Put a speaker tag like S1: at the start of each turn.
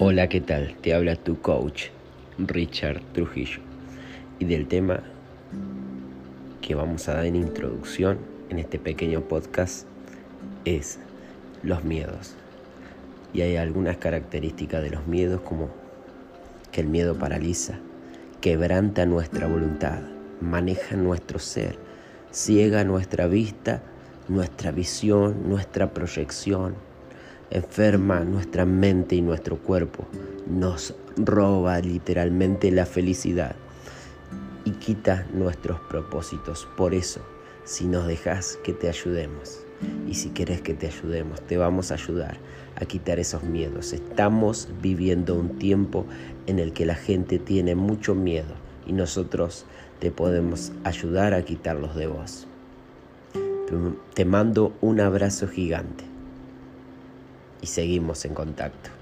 S1: Hola, ¿qué tal? Te habla tu coach, Richard Trujillo. Y del tema que vamos a dar en introducción en este pequeño podcast es los miedos. Y hay algunas características de los miedos como que el miedo paraliza, quebranta nuestra voluntad, maneja nuestro ser, ciega nuestra vista, nuestra visión, nuestra proyección enferma nuestra mente y nuestro cuerpo, nos roba literalmente la felicidad y quita nuestros propósitos. Por eso, si nos dejas que te ayudemos y si quieres que te ayudemos, te vamos a ayudar a quitar esos miedos. Estamos viviendo un tiempo en el que la gente tiene mucho miedo y nosotros te podemos ayudar a quitarlos de vos. Te mando un abrazo gigante y seguimos en contacto.